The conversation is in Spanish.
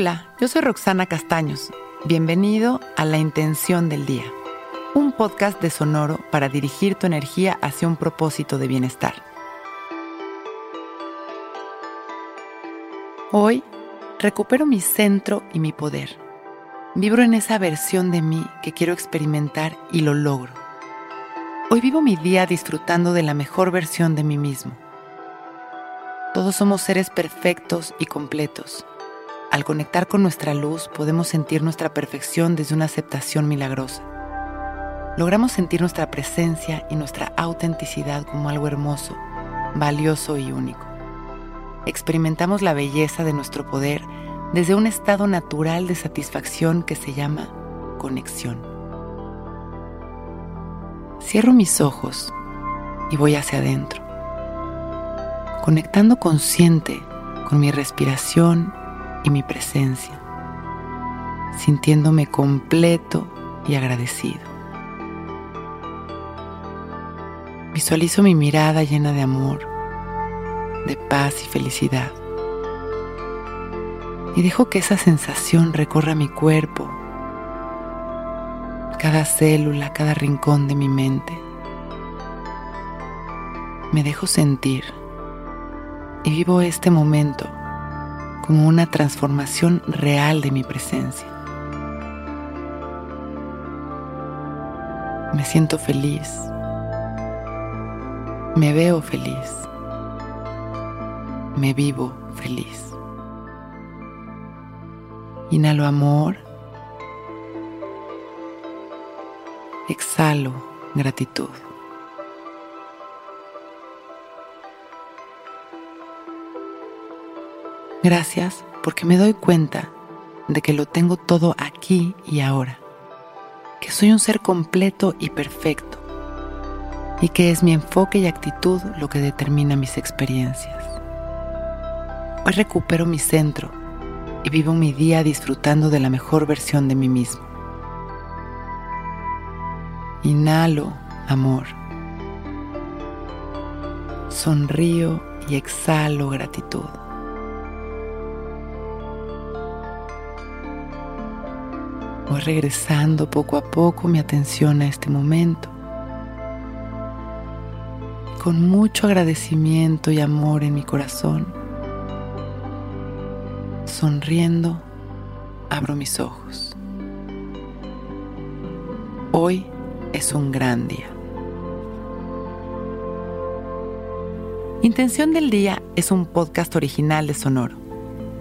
Hola, yo soy Roxana Castaños. Bienvenido a La Intención del Día, un podcast de Sonoro para dirigir tu energía hacia un propósito de bienestar. Hoy recupero mi centro y mi poder. Vibro en esa versión de mí que quiero experimentar y lo logro. Hoy vivo mi día disfrutando de la mejor versión de mí mismo. Todos somos seres perfectos y completos. Al conectar con nuestra luz podemos sentir nuestra perfección desde una aceptación milagrosa. Logramos sentir nuestra presencia y nuestra autenticidad como algo hermoso, valioso y único. Experimentamos la belleza de nuestro poder desde un estado natural de satisfacción que se llama conexión. Cierro mis ojos y voy hacia adentro conectando consciente con mi respiración y mi presencia, sintiéndome completo y agradecido. Visualizo mi mirada llena de amor, de paz y felicidad. Y dejo que esa sensación recorra mi cuerpo, cada célula, cada rincón de mi mente. Me dejo sentir y vivo este momento como una transformación real de mi presencia. Me siento feliz. Me veo feliz. Me vivo feliz. Inhalo amor. Exhalo gratitud. Gracias porque me doy cuenta de que lo tengo todo aquí y ahora, que soy un ser completo y perfecto, y que es mi enfoque y actitud lo que determina mis experiencias. Hoy recupero mi centro y vivo mi día disfrutando de la mejor versión de mí mismo. Inhalo amor. Sonrío y exhalo gratitud. Voy regresando poco a poco mi atención a este momento. Con mucho agradecimiento y amor en mi corazón, sonriendo, abro mis ojos. Hoy es un gran día. Intención del Día es un podcast original de Sonoro.